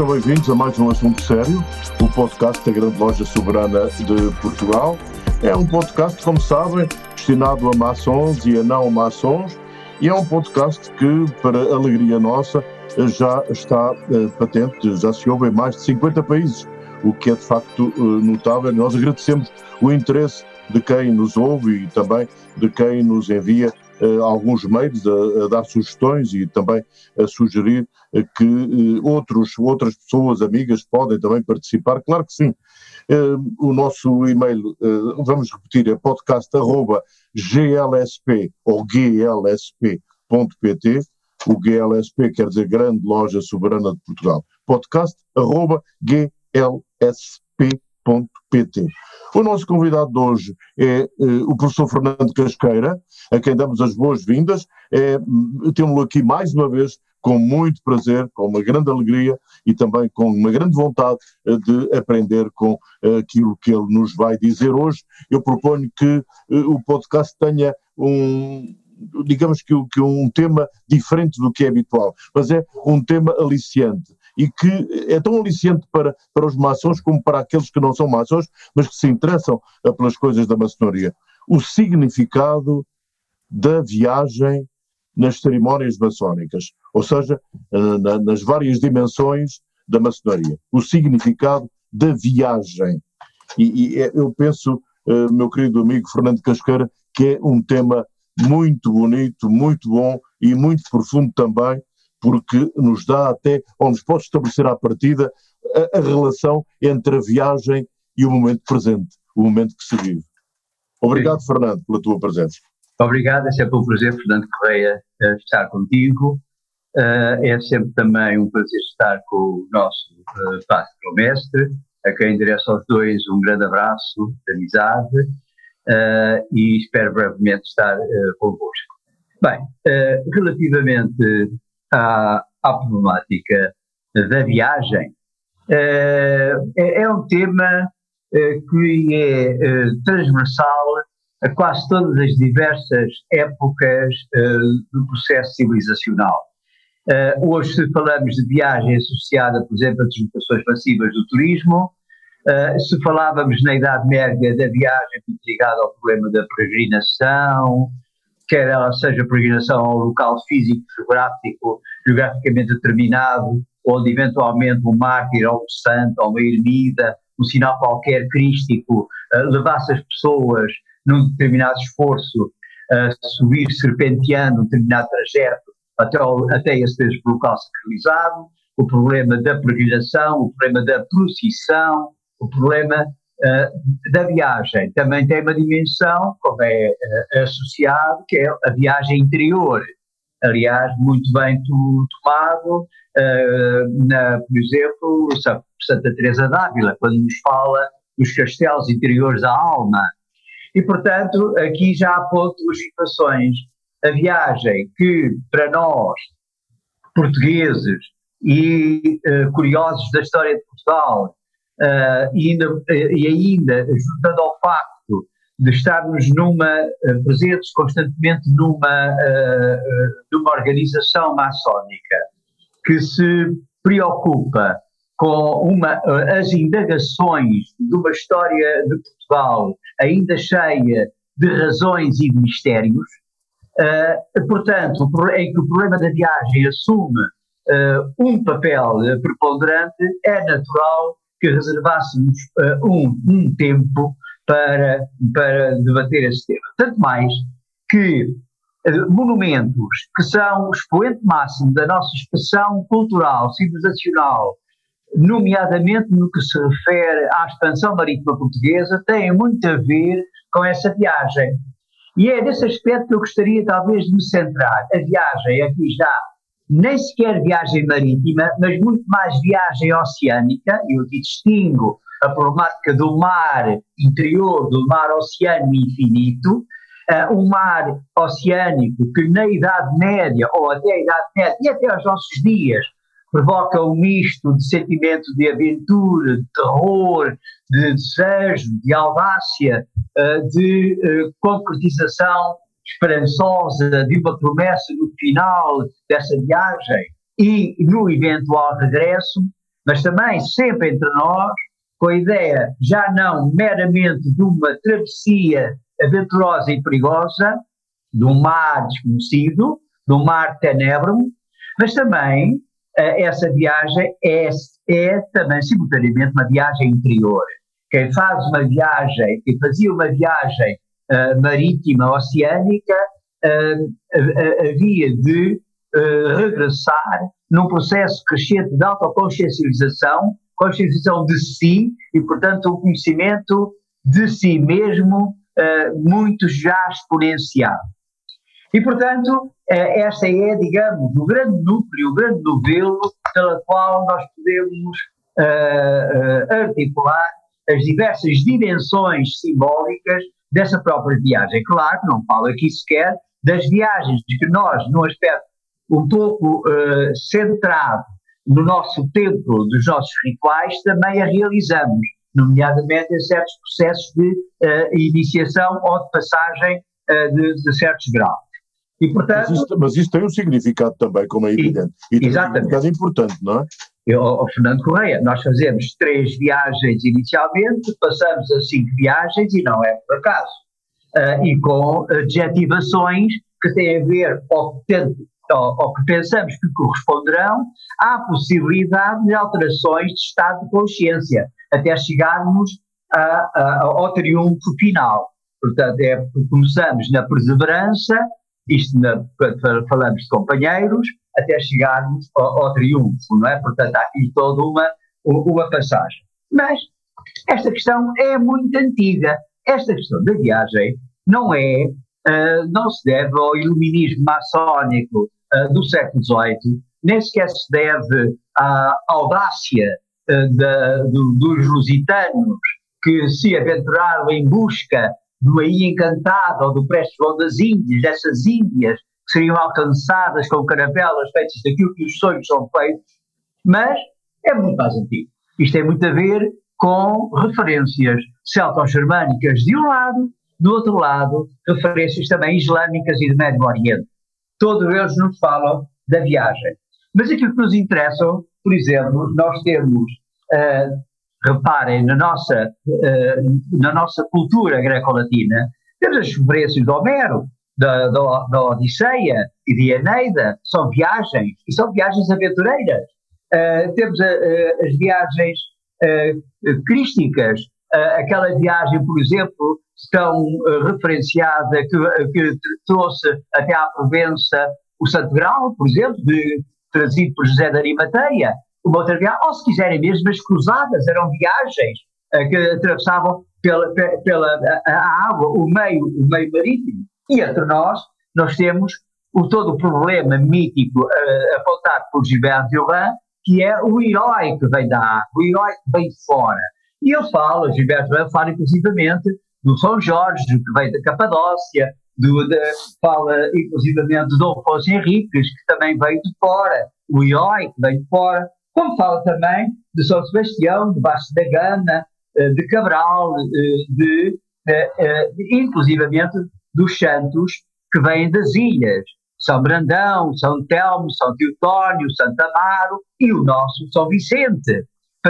Sejam bem-vindos a mais um Assunto Sério, o podcast da Grande Loja Soberana de Portugal. É um podcast, como sabem, destinado a maçons e a não maçons, e é um podcast que, para alegria nossa, já está uh, patente, já se ouve em mais de 50 países, o que é de facto uh, notável. Nós agradecemos o interesse de quem nos ouve e também de quem nos envia alguns meios a, a, dar sugestões e também a sugerir uh, que uh, outros, outras pessoas, amigas, podem também participar. Claro que sim. o nosso e-mail, vamos repetir, é podcast.glsp ou glsp.pt. O GLSP quer dizer Grande Loja Soberana de Portugal. O nosso convidado de hoje é uh, o professor Fernando Casqueira, a quem damos as boas-vindas. É, Temos-lo aqui mais uma vez com muito prazer, com uma grande alegria e também com uma grande vontade uh, de aprender com uh, aquilo que ele nos vai dizer hoje. Eu proponho que o podcast tenha um, digamos que, que, um tema diferente do que é habitual, mas é um tema aliciante e que é tão aliciente para, para os maçons como para aqueles que não são maçons, mas que se interessam eh, pelas coisas da maçonaria. O significado da viagem nas cerimónias maçónicas, ou seja, eh, na, nas várias dimensões da maçonaria. O significado da viagem. E, e é, eu penso, meu querido amigo Fernando Casqueira, que é um tema muito bonito, muito bom e muito profundo também, porque nos dá até, ou nos pode estabelecer à partida, a, a relação entre a viagem e o momento presente, o momento que se vive. Obrigado, Sim. Fernando, pela tua presença. Obrigado, é sempre um prazer, Fernando Correia, estar contigo. Uh, é sempre também um prazer estar com o nosso uh, pastor mestre, a quem endereço aos dois um grande abraço de amizade e espero brevemente estar convosco. Bem, relativamente à, à problemática da viagem, é, é, um tema que é transversal a quase todas as diversas épocas do processo civilizacional. hoje, se falamos de viagem associada, por exemplo, a deslocações massivas do turismo, Uh, se falávamos na Idade Média da viagem ligada ao problema da peregrinação, quer ela seja peregrinação ao local físico, geográfico, geograficamente determinado, onde eventualmente um mártir ou um santo ou uma ermida, um sinal qualquer crístico, uh, levasse as pessoas num determinado esforço a subir serpenteando um determinado trajeto até, ao, até esse local sacralizado, o problema da peregrinação, o problema da procissão, o problema uh, da viagem também tem uma dimensão, como é uh, associado, que é a viagem interior. Aliás, muito bem tomado, uh, na, por exemplo, Santa Teresa d'Ávila, quando nos fala dos castelos interiores da alma. E, portanto, aqui já aponto duas situações. A viagem que, para nós, portugueses e curiosos da história de Portugal, uh, e, ainda, uh, e ainda juntando ao facto de estarmos numa, uh, presentes constantemente numa, numa organização maçónica que se preocupa com uma, as indagações de uma história de Portugal ainda cheia de razões e de mistérios, uh, portanto, em que o problema da viagem assume uh, um papel preponderante, é natural que reservássemos uh, um, um tempo para, para debater esse tema. Tanto mais que uh, monumentos que são o expoente máximo da nossa expressão cultural, civilizacional, nomeadamente no que se refere à expansão marítima portuguesa, têm muito a ver com essa viagem. E é nesse aspecto que eu gostaria talvez de me centrar. A viagem aqui já nem sequer viagem marítima, mas muito mais viagem oceânica, e eu distingo a problemática do mar interior, do mar oceano infinito, uh, um mar oceânico que na Idade Média, ou até a Idade Média, e até aos nossos dias, provoca um misto de sentimento de aventura, de terror, de desejo, de audácia, de concretização esperançosa de uma promessa no final dessa viagem e no eventual regresso, mas também sempre entre nós, com a ideia já não meramente de uma travessia aventurosa e perigosa, de um mar desconhecido, de um mar tenebro, mas também uh, essa viagem é, é também simultaneamente uma viagem interior. Quem faz uma viagem, quem fazia uma viagem uh, marítima, oceânica, uh, havia de regressar num processo crescente de autoconsciencialização conscienciação de si e, portanto, um conhecimento de si mesmo uh, muito já exponenciado. E, portanto, uh, esta é, digamos, o grande núcleo, o grande novelo pela qual nós podemos uh, articular as diversas dimensões simbólicas dessa própria viagem. Claro não falo aqui sequer das viagens que nós, num aspecto um pouco centrado no nosso templo dos nossos rituais também a realizamos, nomeadamente em certos processos de uh, iniciação ou de passagem uh, de, de, certos graus. E, portanto, mas, isso, mas isso tem um significado também, como é evidente. E, e exatamente. tem um significado importante, não é? Eu, oh, Fernando Correia, nós fazemos três viagens inicialmente, passamos a cinco viagens e não é por acaso. Uh, e com adjetivações que têm a ver, ou que que pensamos que corresponderão à possibilidade de alterações de estado de consciência, até chegarmos a, a, ao triunfo final. Portanto, é, começamos na perseverança, isto na, falamos de companheiros, até chegarmos ao, ao, triunfo, não é? Portanto, há aqui toda uma, uma passagem. Mas esta questão é muito antiga. Esta questão da viagem não é, uh, não se deve ao iluminismo maçónico uh, do século XVIII, nem sequer se deve à audácia uh, da, do, dos lusitanos que se aventuraram em busca do aí encantado ou do Preste João das Índias, dessas Índias seriam alcançadas com caravelas feitas daquilo que os sonhos são feitos, mas é muito mais antigo. Isto tem muito a ver com referências celto-germânicas de um lado, do outro lado, referências também islâmicas e do Médio Oriente todos eles nos falam da viagem. Mas aquilo que nos interessa, por exemplo, nós temos, uh, reparem, na nossa, uh, na nossa cultura greco-latina, temos as referências de Homero, da, da, da, Odisseia e de Eneida, são viagens, e são viagens aventureiras. Uh, temos as viagens crísticas, aquela viagem, por exemplo, tão uh, referenciada que, que, trouxe até à Provença o Santo Grau, por exemplo, de, trazido por José de Arimateia, uma outra viagem, ou se quiserem mesmo as cruzadas, eram viagens uh, que atravessavam pela, pela a, a água, o meio, o meio marítimo. E entre nós, nós temos o, todo o problema mítico uh, apontado por Gilberto Joran, que é o herói que vem da água, o herói que vem de fora. E ele fala, Gilberto Joran fala inclusivamente do São Jorge, que veio da Capadócia, do, de, fala inclusivamente Dom Afonso Henriques, que também veio de fora, o Ioi, que veio de fora, como fala também de São Sebastião, de Baixo da Gana, eh, de Cabral, eh, de, de, de, inclusivamente dos santos que vêm das ilhas, São Brandão, São Telmo, São Teotónio, Santo Amaro e o nosso São Vicente,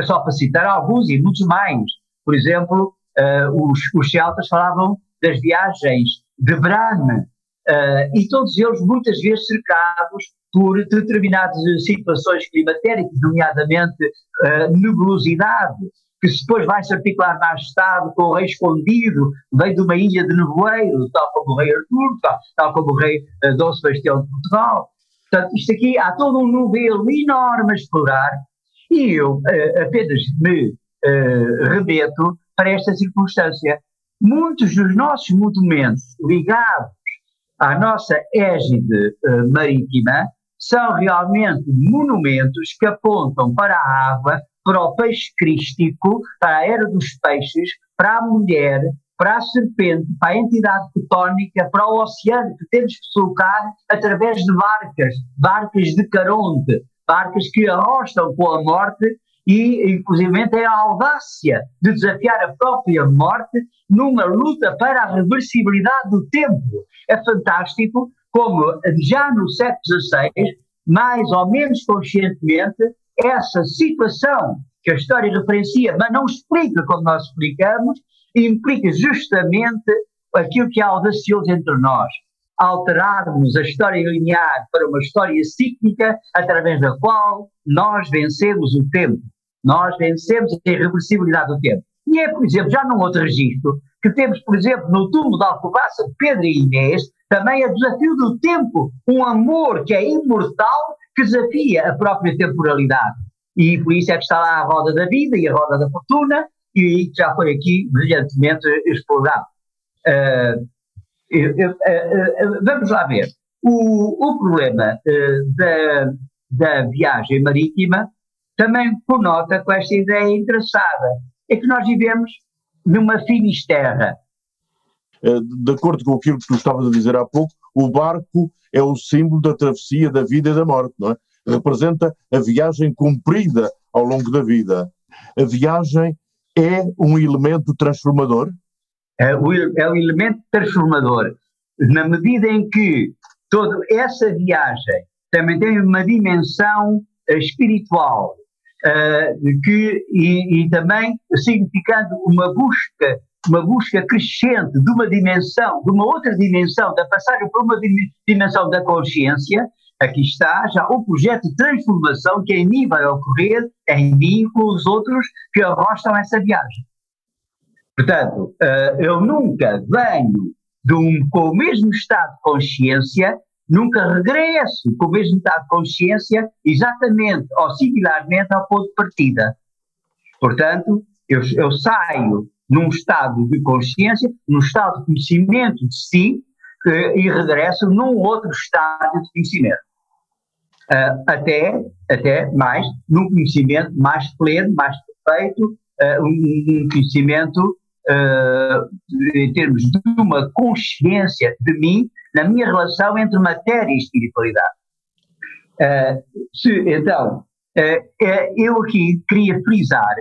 só para citar alguns e muitos mais. Por exemplo, Uh, os, os celtas falavam das viagens de Bran, uh, e todos eles muitas vezes cercados por determinadas situações climatéricas, nomeadamente uh, nebulosidade. Que depois vai se articular mais Estado com o rei escondido, vem de uma ilha de nevoeiro, tal como o rei Artur, tal, tal como o rei uh, Dom Sebastião de Portugal. Portanto, isto aqui há todo um novelo enorme a explorar e eu uh, apenas me uh, remeto para esta circunstância. Muitos dos nossos monumentos ligados à nossa égide uh, marítima são realmente monumentos que apontam para a água, para o peixe crístico, para a era dos peixes, para a mulher, para a serpente, para a entidade tectónica, para o oceano que temos que sulcar através de barcas, barcas de Caronte, barcas que arrostam com a morte e, inclusive, tem a audácia de desafiar a própria morte numa luta para a reversibilidade do tempo. É fantástico como já no século XVI, mais ou menos conscientemente, essa situação que a história referencia, mas não explica como nós explicamos, implica justamente aquilo que há audacioso entre nós, alterarmos a história linear para uma história cíclica através da qual nós vencemos o tempo, nós vencemos a irreversibilidade do tempo. E é, por exemplo, já num outro registro, que temos, por exemplo, no túmulo da Alcobaça de Pedro e Inês, também é desafio do tempo, um amor que é imortal, que desafia a própria temporalidade. E por isso é que está lá a roda da vida e a roda da fortuna, e já foi aqui brilhantemente explorado. Uh, uh, uh, vamos lá ver. O, o problema da, da viagem marítima também conota com esta ideia engraçada, é que nós vivemos numa finisterra. De acordo com aquilo que tu estavas a dizer há pouco, o barco é o símbolo da travessia da vida e da morte, não é? Representa a viagem cumprida ao longo da vida. A viagem é um elemento transformador? É é um elemento transformador. Na medida em que toda essa viagem também tem uma dimensão eh, espiritual, uh, que, e, e, também significando uma busca, uma busca crescente de uma dimensão, de uma outra dimensão, da passagem por uma dimensão da consciência, aqui está já o projeto de transformação que em mim vai ocorrer, em mim com os outros que arrostam essa viagem. Portanto, uh, eu nunca venho um, com o mesmo estado de consciência nunca regresso com o mesmo estado de consciência exatamente ou similarmente ao ponto de partida. Portanto, eu, eu saio num estado de consciência, num estado de conhecimento de si, e regresso num outro estado de conhecimento. Uh, até, até mais, num conhecimento mais pleno, mais perfeito, uh, um, conhecimento uh, em termos de uma consciência de mim na minha relação entre matéria e espiritualidade. Se, então, uh, eu aqui queria frisar,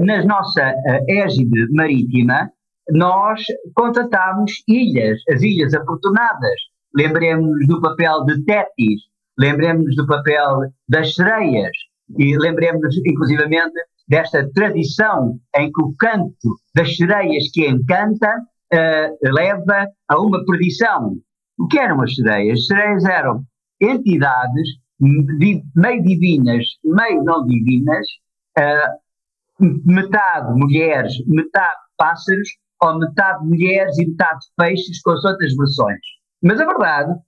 na nossa égide marítima, nós contratámos ilhas, as Ilhas Afortunadas. Lembremos-nos do papel de Tétis, lembremos-nos do papel das sereias, e lembremos-nos, inclusivamente, desta tradição em que o canto das sereias que encanta uh, leva a uma perdição. O que eram as sereias? As sereias eram entidades meio divinas, meio não divinas, uh, metade mulheres, metade pássaros, ou metade mulheres e metade peixes, com as outras versões. Mas a verdade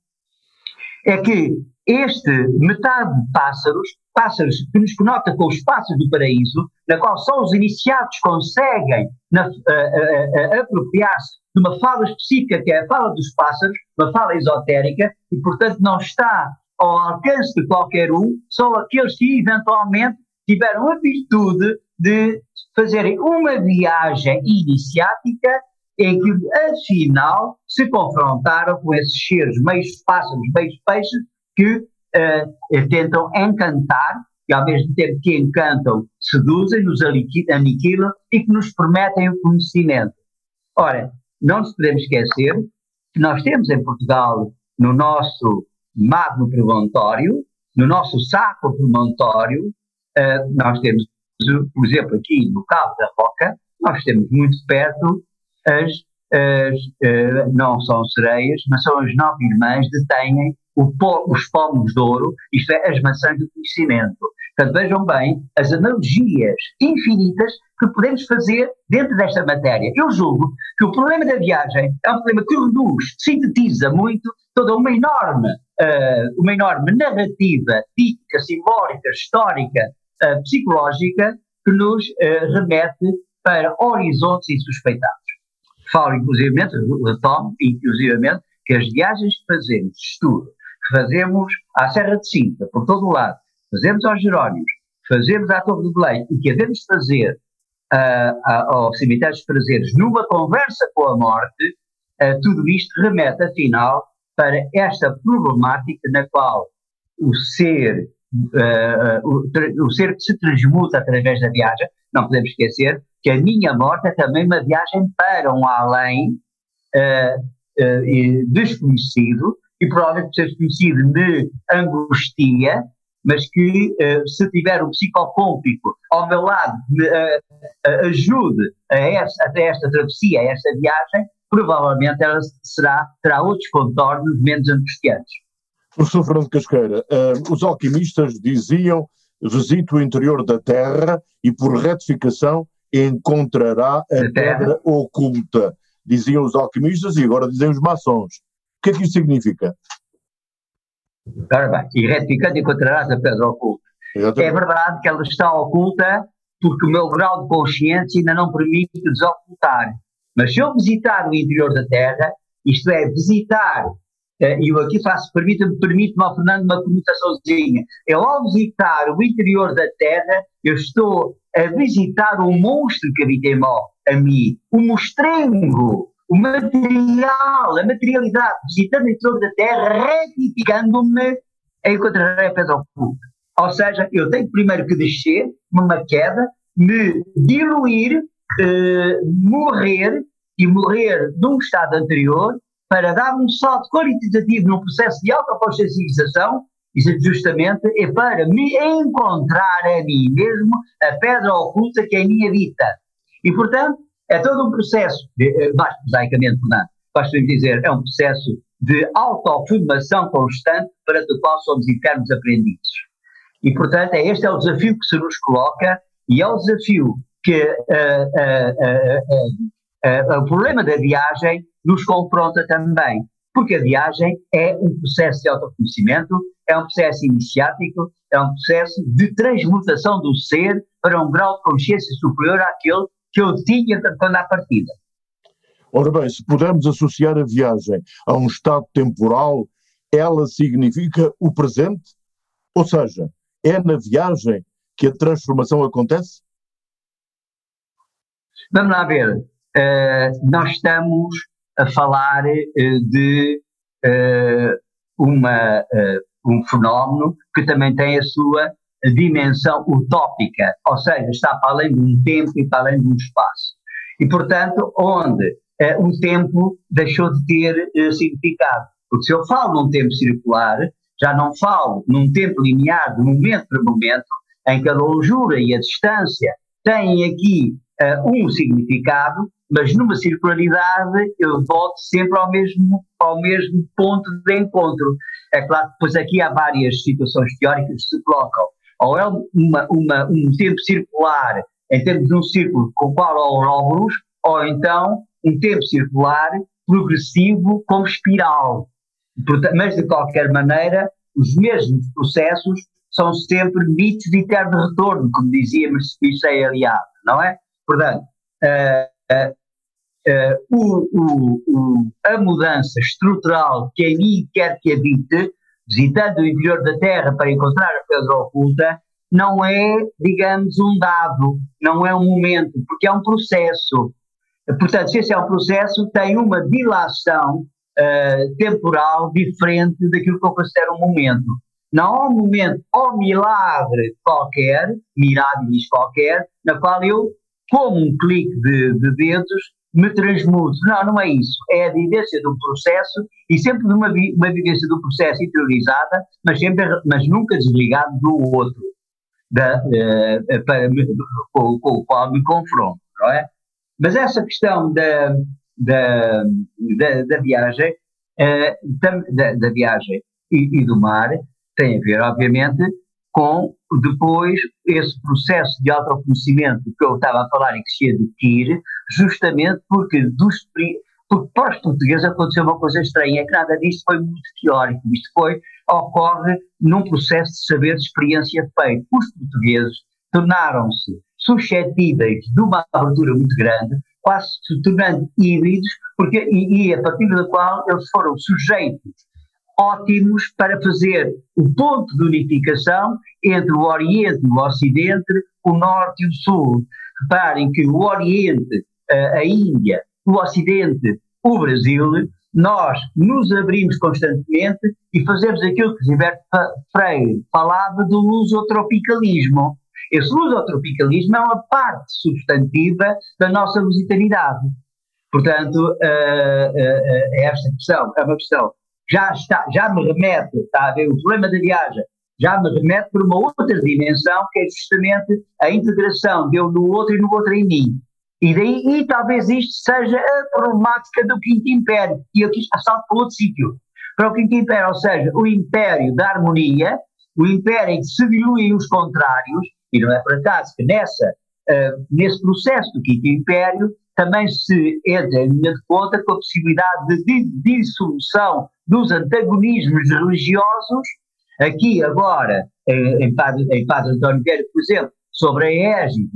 é que este metade pássaros, pássaros que nos conota com os pássaros do paraíso, na qual só os iniciados conseguem uh, uh, uh, apropriar-se de uma fala específica, que é a fala dos pássaros, uma fala esotérica, e portanto não está ao alcance de qualquer um, são aqueles que eventualmente tiveram a virtude de fazerem uma viagem iniciática em que, afinal, se confrontaram com esses seres, meios pássaros, meios peixes, que uh, tentam encantar, e ao mesmo tempo que encantam, seduzem, nos aniquilam e que nos prometem o conhecimento. Ora, não nos podemos esquecer que nós temos em Portugal, no nosso magno promontório, no nosso sacro promontório, uh, nós temos, por exemplo, aqui no Cabo da Roca, nós temos muito perto as, as uh, não são sereias, mas são as nove irmãs detêm o, os pomos de ouro, isto é, as maçãs do conhecimento. Portanto, vejam bem as analogias infinitas que podemos fazer dentro desta matéria. Eu julgo que o problema da viagem é um problema que reduz, sintetiza muito toda uma enorme, uh, uma enorme narrativa típica, simbólica, histórica, psicológica, que nos uh, remete para horizontes insuspeitados. Falo, inclusivamente, retomo, inclusivamente, que as viagens que fazemos de estudo, que fazemos à Serra de Sintra, por todo o lado, fazemos aos Jerónimos, fazemos à Torre do Belém e que havemos de fazer uh, ao Cemitério dos Prazeres numa conversa com a morte, uh, tudo isto remete, afinal, para esta problemática na qual o ser, uh, o, o, ser que se transmuta através da viagem, não podemos esquecer que a minha morte é também uma viagem para um além uh, desconhecido, e provavelmente desconhecido me angustia, mas que uh, se tiver um psicofômpico ao meu lado me uh, ajude a esta, a esta travessia, a esta viagem, provavelmente ela será, terá outros contornos menos angustiantes. Professor Fernando Casqueira, os alquimistas diziam visite o interior da Terra e por retificação encontrará a pedra oculta diziam os alquimistas e agora dizem os maçons. O que é que isso significa? Ora bem, e retificando encontrarás a pedra oculta. Exatamente. É verdade que ela está oculta porque o meu grau de consciência ainda não permite desocultar. Mas se eu visitar o interior da Terra, isto é, visitar, e eu aqui faço, permite-me, permite-me Fernando uma conotaçãozinha, eu ao visitar o interior da Terra, eu estou a visitar o monstro que habita em a mim, o mostrengo, o material, a materialidade, visitando em torno da Terra, retificando-me, encontrarei a pedra oculta. Ou seja, eu tenho primeiro que descer numa queda, me diluir, eh, morrer e morrer de um estado anterior para dar um salto qualitativo num processo de autoconsciencialização justamente é para me encontrar a mim mesmo a pedra oculta que é a minha vida. E, portanto, é todo um processo, eh, mais prosaicamente, portanto, nós podemos dizer, é um processo de autoafirmação constante para o qual somos eternos aprendizes. E, portanto, é este é o desafio que se nos coloca e é o desafio que uh, uh, uh, o problema da viagem nos confronta também, porque a viagem é um processo de autoconhecimento, é um processo iniciático, é um processo de transmutação do ser para um grau de consciência superior àquele que eu tinha quando à partida. Ora bem, se pudermos associar a viagem a um estado temporal, ela significa o presente? Ou seja, é na viagem que a transformação acontece? Vamos lá ver. Uh, nós estamos a falar uh, de uh, uma um fenómeno que também tem a sua dimensão utópica, ou seja, está para além de um tempo e para além de um espaço. E, portanto, onde eh, um tempo deixou de ter eh, significado. Porque se eu falo num tempo circular, já não falo num tempo linear, de momento para momento, em que a longura e a distância têm aqui um significado, mas numa circularidade eu volto sempre ao mesmo, ao mesmo ponto de encontro. É claro que depois aqui há várias situações teóricas que se colocam. Ou é uma, uma, um tempo circular em termos de um círculo com o qual há óvulos, ou então um tempo circular progressivo como espiral. Mas, de qualquer maneira, os mesmos processos são sempre mitos de eterno retorno, como dizia Mercedes Aliado, não é? Portanto, uh, uh, uh, o, o, a mudança estrutural que mim quer que habite, visitando o interior da Terra para encontrar a pedra oculta, não é, digamos, um dado, não é um momento, porque é um processo. Portanto, se esse é um processo, tem uma dilação uh, temporal diferente daquilo que eu considero um momento. Não há um momento ou milagre qualquer, mirabilis qualquer, na qual eu, como um clique de, de dedos, me transmuto. Não, não é isso. É a vivência do processo e sempre uma, uma vivência do processo interiorizada, mas, sempre, mas nunca desligado do outro, da, uh, para com, com, o qual me confronto, não é? Mas essa questão da, da, da, da viagem, uh, da, da, viagem e, e, do mar tem a ver, obviamente, com depois esse processo de autoconhecimento que eu estava a falar e que se adquire, justamente porque dos, porque para os portugueses aconteceu uma coisa estranha, que nada disto foi muito teórico, isto foi, ocorre num processo de saber de experiência feito. Os portugueses tornaram-se suscetíveis de uma abertura muito grande, quase se tornando híbridos, porque, e, e a partir da qual eles foram sujeitos ótimos para fazer o ponto de unificação entre o Oriente e o Ocidente, o Norte e o Sul. Reparem que o Oriente, a Índia, o Ocidente, o Brasil, nós nos abrimos constantemente e fazemos aquilo que Gilberto Freire falava do lusotropicalismo. Esse lusotropicalismo é uma parte substantiva da nossa lusitaniedade. Portanto, uh, uh, uh, esta questão é uma questão já está, já me remete, está a ver, o problema da viagem já me remete para uma outra dimensão, que é justamente a integração de eu no outro e no outro em mim. E daí, e talvez isto seja a problemática do Quinto Império, e aqui salto para outro sítio, para o Quinto Império, ou seja, o Império da Harmonia, o Império em que se diluem os contrários, e não é por acaso que nessa, uh, nesse processo do Quinto Império também se entra em linha de conta com a possibilidade de dissolução dos antagonismos religiosos, aqui agora em, em, Padre, em Padre António Vieira, por exemplo, sobre a égide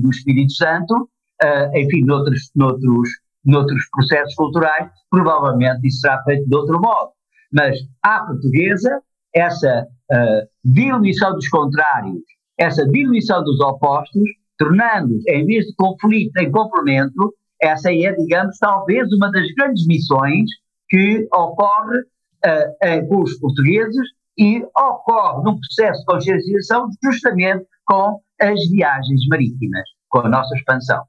do Espírito Santo, uh, enfim, noutros, noutros, noutros processos culturais, provavelmente isso será feito de outro modo. Mas à portuguesa, essa uh, diluição dos contrários, essa diluição dos opostos, tornando, em vez de conflito, em complemento, essa é, digamos, talvez uma das grandes missões que ocorre uh, com os portugueses e ocorre num processo de conscienciação justamente com as viagens marítimas, com a nossa expansão.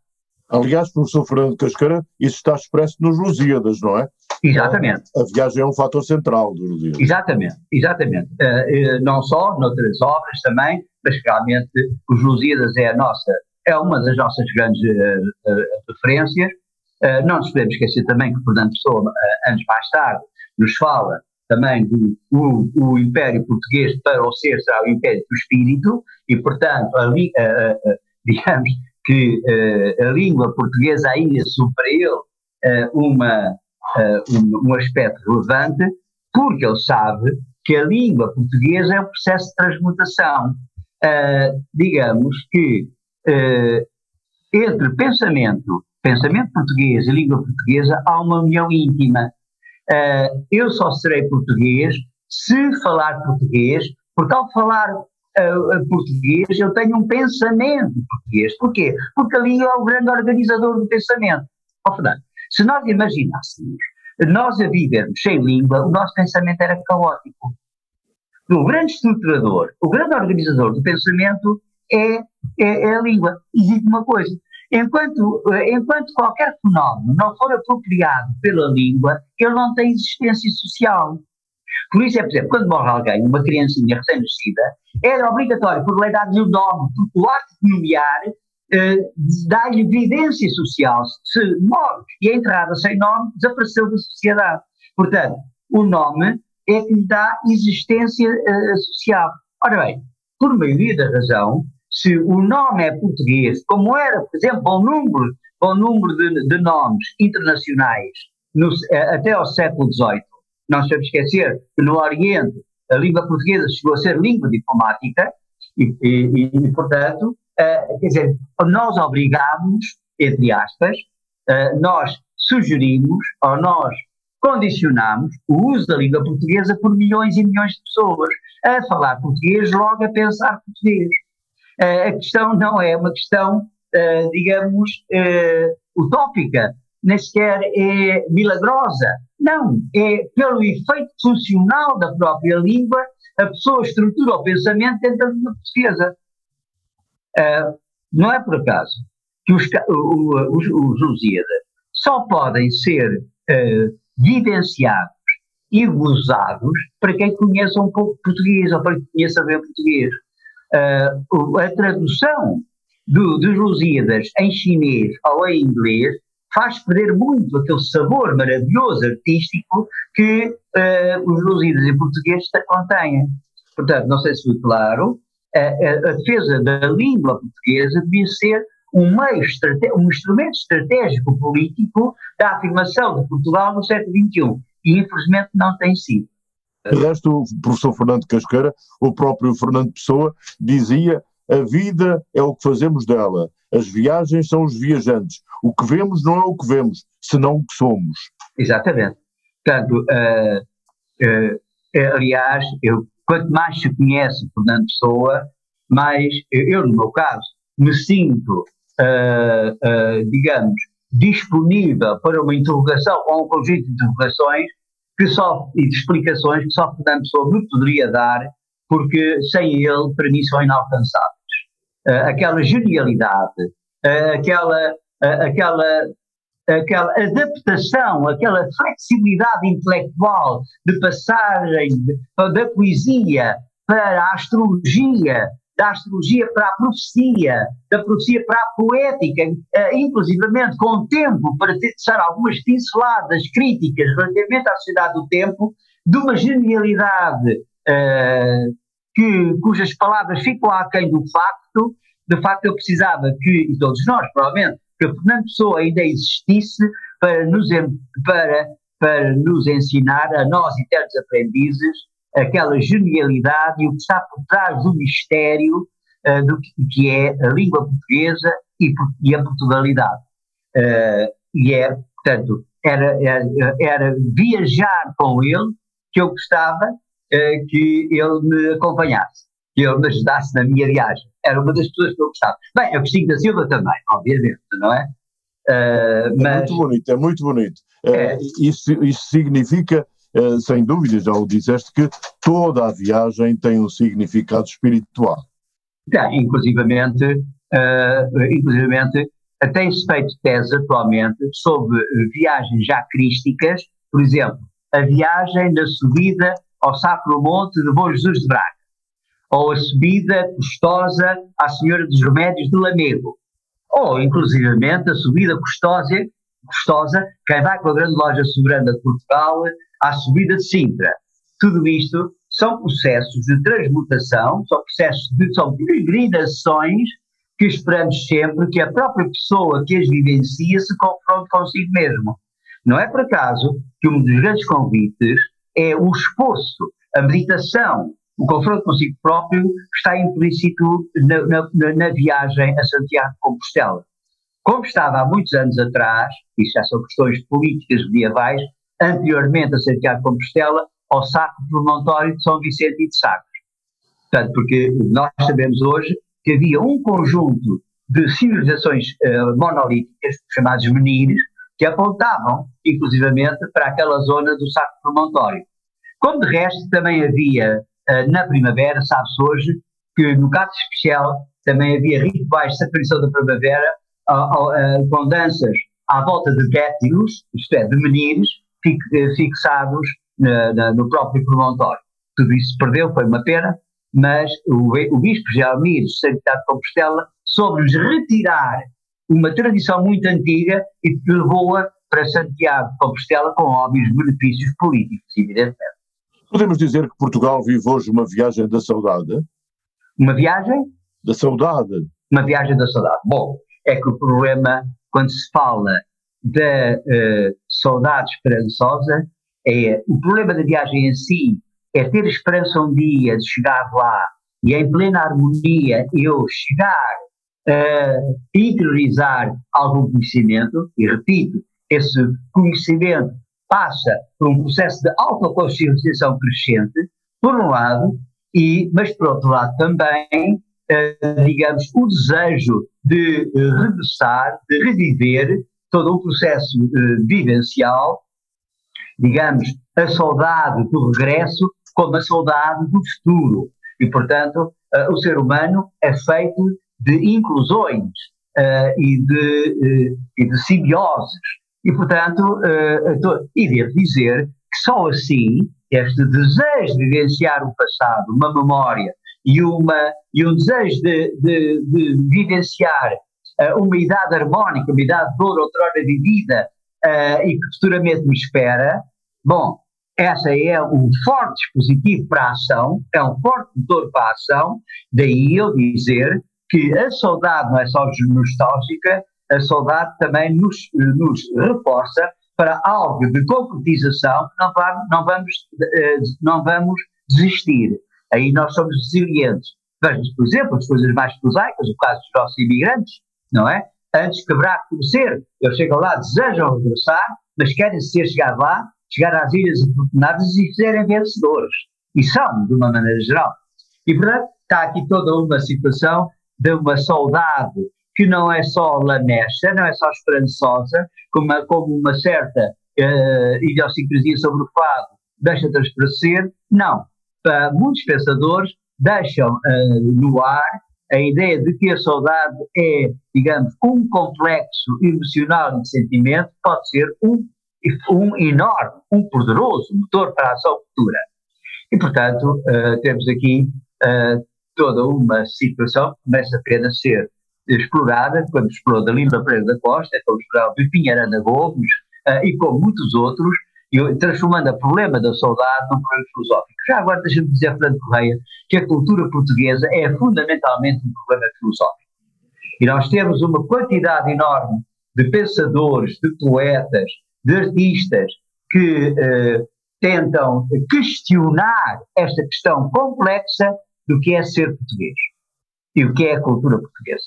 Aliás, professor Fernando Cascara, isso está expresso nos Lusíadas, não é? Exatamente. A viagem é um fator central dos Lusíadas. Exatamente, exatamente. Uh, uh, não só noutras obras também, mas realmente os Lusíadas é a nossa, é uma das nossas grandes uh, referências. não nos podemos esquecer também que Fernando Pessoa, anos mais tarde, nos fala também do o, o Império Português para o ser será o Império do Espírito, e portanto, ali, digamos, que uh, a língua portuguesa ainda assume para ele uh, uma, uh, um, um, aspecto relevante, porque ele sabe que a língua portuguesa é um processo de transmutação. digamos que entre pensamento, pensamento português e língua portuguesa há uma união íntima. eu só serei português se falar português, porque ao falar uh, português, eu tenho um pensamento português. Porquê? Porque ali é o grande organizador do pensamento. Oh, Fernando, se nós imaginássemos nós a vivermos sem língua, o nosso pensamento era caótico. O grande estruturador, o grande organizador do pensamento é, é, é a língua. Existe uma coisa. Enquanto, enquanto qualquer fenómeno não for apropriado pela língua, ele não tem existência social. Por isso é, por exemplo, quando morre alguém, uma criancinha recém-nascida, era obrigatório, por lei, dar-lhe o nome, porque o ato de nomear eh, dá-lhe evidência social. Se morre e é enterrada sem nome, desapareceu da sociedade. Portanto, o nome é que lhe dá existência eh, social. Ora bem, por maioria da razão, se o nome é português, como era, por exemplo, o número, o número de, de nomes internacionais no, eh, até ao século XVIII, não se deve esquecer que no Oriente a língua portuguesa chegou a ser língua diplomática e, e, e portanto, uh, quer dizer, nós obrigamos, entre aspas, uh, nós sugerimos ou nós condicionamos o uso da língua portuguesa por milhões e milhões de pessoas a falar português, logo a pensar português. Uh, a questão não é uma questão, digamos, utópica, nem sequer é milagrosa. Não, é pelo efeito funcional da própria língua, a pessoa estrutura o pensamento dentro da portuguesa. Uh, não é por acaso que os, os, os Lusíadas só podem ser uh, vivenciados e gozados para quem conheça um pouco português ou para quem conheça bem português. Uh, a tradução do, dos Lusíadas em chinês ou em inglês faz perder muito aquele sabor maravilhoso artístico que uh, os Lusíadas em português contêm. Portanto, não sei se foi claro, a, a, a defesa da língua portuguesa devia ser um meio, um instrumento estratégico político da afirmação de Portugal no século XXI. E infelizmente não tem sido. De resto, o professor Fernando Casqueira, o próprio Fernando Pessoa, dizia a vida é o que fazemos dela, as viagens são os viajantes, o que vemos não é o que vemos, senão o que somos. Exatamente. Portanto, uh, uh, aliás, eu, quanto mais se conhece Fernando Pessoa, mais eu, no meu caso, me sinto, uh, digamos, disponível para uma interrogação ou um conjunto de interrogações que só, e de explicações que só Fernando Pessoa me poderia dar, porque sem ele, para mim, são inalcançáveis. Uh, aquela genialidade, uh, aquela, uh, aquela, aquela adaptação, aquela flexibilidade intelectual de passagem da poesia para a astrologia, da astrologia para a profecia, da profecia para a poética, inclusivamente com tempo para deixar algumas pinceladas críticas relativamente à sociedade do tempo, de uma genialidade uh, que, cujas palavras ficam aquém do facto, de facto eu precisava que, e todos nós provavelmente, que Fernando Pessoa ainda existisse para nos, para, para nos ensinar, a nós eternos aprendizes, aquela genialidade e o que está por trás do mistério uh, do que, que, é a língua portuguesa e, e a Portugalidade. Uh, e é, portanto, era, era, era, viajar com ele que eu gostava uh, que ele me acompanhasse, que ele me ajudasse na minha viagem. Era uma das pessoas que eu gostava. Bem, a Cristina da Silva também, obviamente, não é? Uh, mas... É muito bonito, é muito bonito. É. isso, isso significa eh, sem dúvida, já o disseste, que toda a viagem tem um significado espiritual. Tem, inclusivamente, uh, inclusivamente tem-se feito tese atualmente sobre viagens já crísticas, por exemplo, a viagem da subida ao Sacro Monte de Bom Jesus de Braga, ou a subida custosa à Senhora dos Remédios de Lamego, ou inclusivamente a subida custosa, custosa quem vai com a grande loja soberana de Portugal à subida de Sintra. Tudo isto são processos de transmutação, são processos de são peregrinações que esperamos sempre que a própria pessoa que as vivencia se confronte consigo mesmo. Não é por acaso que um dos grandes convites é o esforço, a meditação, o confronto consigo próprio está implícito na, na, na viagem a Santiago de Compostela. Como estava há muitos anos atrás, isso já são questões políticas medievais, anteriormente a Santiago de Compostela, ao Sacro Promontório de São Vicente e de Sacos. Portanto, porque nós sabemos hoje que havia um conjunto de civilizações uh, monolíticas, chamados menires, que apontavam, inclusivamente, para aquela zona do Sacro Promontório. Como de resto também havia, uh, na primavera, sabe-se hoje, que no caso especial também havia rituais de sacrifício da primavera com danças à volta de Gétilos, isto é, de menires, eh, fixados no próprio promontório. Tudo isso se perdeu, foi uma pena, mas o, o Bispo Gelmir de Santiago de Compostela soube-nos retirar uma tradição muito antiga e levou-a para Santiago de Compostela com óbvios benefícios políticos, evidentemente. Podemos dizer que Portugal vive hoje uma viagem da saudade? Uma viagem? Da saudade. Uma viagem da saudade. Bom, é que o problema, quando se fala da uh, saudade esperançosa é o problema da viagem em si é ter esperança um dia de chegar lá e em plena harmonia eu chegar a interiorizar algum conhecimento, e repito, esse conhecimento passa por um processo de autoconscienciação crescente, por um lado, e, mas por outro lado também, eh, digamos, o desejo de regressar, de reviver todo um processo uh, vivencial, digamos, a saudade do regresso como a saudade do futuro. E, portanto, o ser humano é feito de inclusões e, de, e de simbioses. E, portanto, e devo dizer que só assim este desejo de vivenciar o passado, uma memória e, uma, e um desejo de, de, de vivenciar uh, uma idade harmónica, uma idade de ouro, outrora vivida uh, e que futuramente me espera, bom, essa é um forte dispositivo para a ação, é um forte motor para a ação, daí eu dizer que a saudade não é só nostálgica, a saudade também nos, nos reforça para algo de concretização, não, não, vamos, eh, não vamos desistir. Aí nós somos resilientes. Vejam, por exemplo, as coisas mais prosaicas, o caso dos nossos imigrantes, não é? Antes de quebrar, conhecer, eles chegam lá, desejam regressar, mas querem ser chegar lá, chegar às Ilhas Afortunadas e serem vencedores. E são, de uma maneira geral. E, portanto, está aqui toda uma situação de uma saudade que não é só lamesta, não é só esperançosa, como, como uma certa uh, idiosincrasia sobre o fado deixa transparecer. Não. Para muitos pensadores, deixam uh, no ar a ideia de que a saudade é, digamos, um complexo emocional de sentimento, pode ser um, um enorme, um poderoso motor para a ação futura. E, portanto, uh, temos aqui uh, toda uma situação que começa apenas a ser explorada, quando explorou da Lila Pereira da Costa, como explorou Pipinha Aranda Gomes uh, e como muitos outros, e transformando o problema da saudade num problema filosófico. Já agora deixa-me dizer, Fernando Correia, que a cultura portuguesa é fundamentalmente um problema filosófico. E nós temos uma quantidade enorme de pensadores, de poetas, de artistas que eh, tentam questionar esta questão complexa do que é ser português e o que é a cultura portuguesa.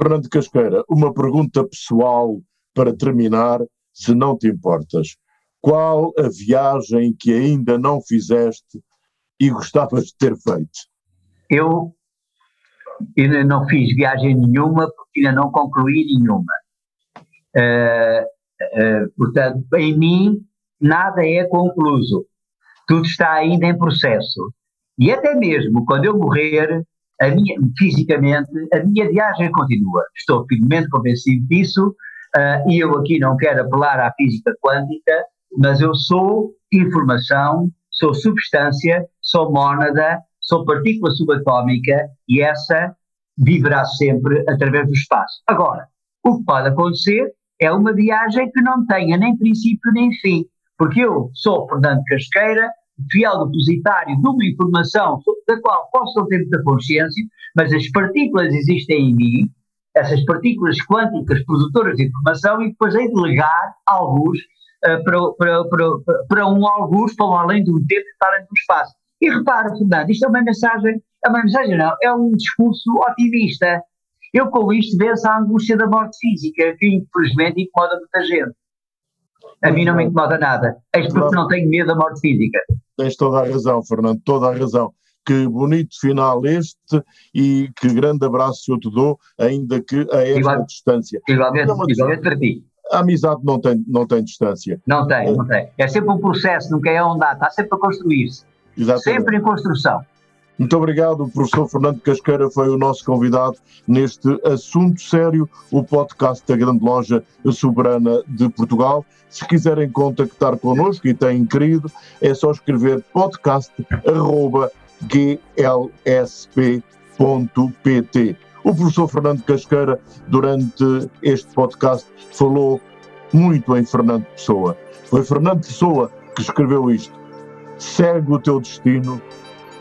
Fernando Casqueira, uma pergunta pessoal para terminar, se não te importas. Qual a viagem que ainda não fizeste e gostavas de ter feito? Eu ainda não fiz viagem nenhuma porque ainda não concluí nenhuma. Uh, uh, portanto, em mim, nada é concluso. Tudo está ainda em processo. E até mesmo quando eu morrer, minha, fisicamente, a minha viagem continua. Estou firmemente convencido disso. Uh, e eu aqui não quero apelar à física quântica, mas eu sou informação, sou substância, sou mónada, sou partícula subatómica e essa viverá sempre através do espaço. Agora, o que pode acontecer é uma viagem que não tenha nem princípio nem fim, porque eu sou Fernando Casqueira, fiel depositário de uma informação da qual posso não ter muita consciência, mas as partículas existem em mim, essas partículas quânticas produtoras de informação, e depois hei de legar alguns uh, para, para, para, para um alguns para além do tempo que está dentro do espaço. E repara, Fernando, isto é uma mensagem, é uma mensagem não, é um discurso otimista. Eu com isto venço a angústia da morte física, que infelizmente incomoda muita gente. A mim não me incomoda nada. É porque não tenho medo da morte física. Tens toda a razão, Fernando, toda a razão. Que bonito final este e que grande abraço eu te dou, ainda que a esta Igual, distância. Igualmente, igualmente para ti. A amizade não tem, não tem distância. Não tem, não tem. É sempre um processo, nunca é onde está sempre a construir-se. Sempre em construção. Muito obrigado, o professor Fernando Casqueira foi o nosso convidado neste assunto sério, o podcast da Grande Loja Soberana de Portugal. Se quiserem contactar connosco e têm querido, é só escrever podcast.glsp.pt. O professor Fernando Casqueira, durante este podcast, falou muito em Fernando Pessoa. Foi Fernando Pessoa que escreveu isto. Segue o teu destino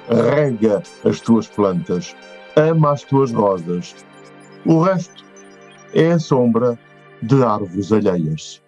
rega as tuas plantas, ama as tuas rosas. O resto é a sombra de árvores alheias.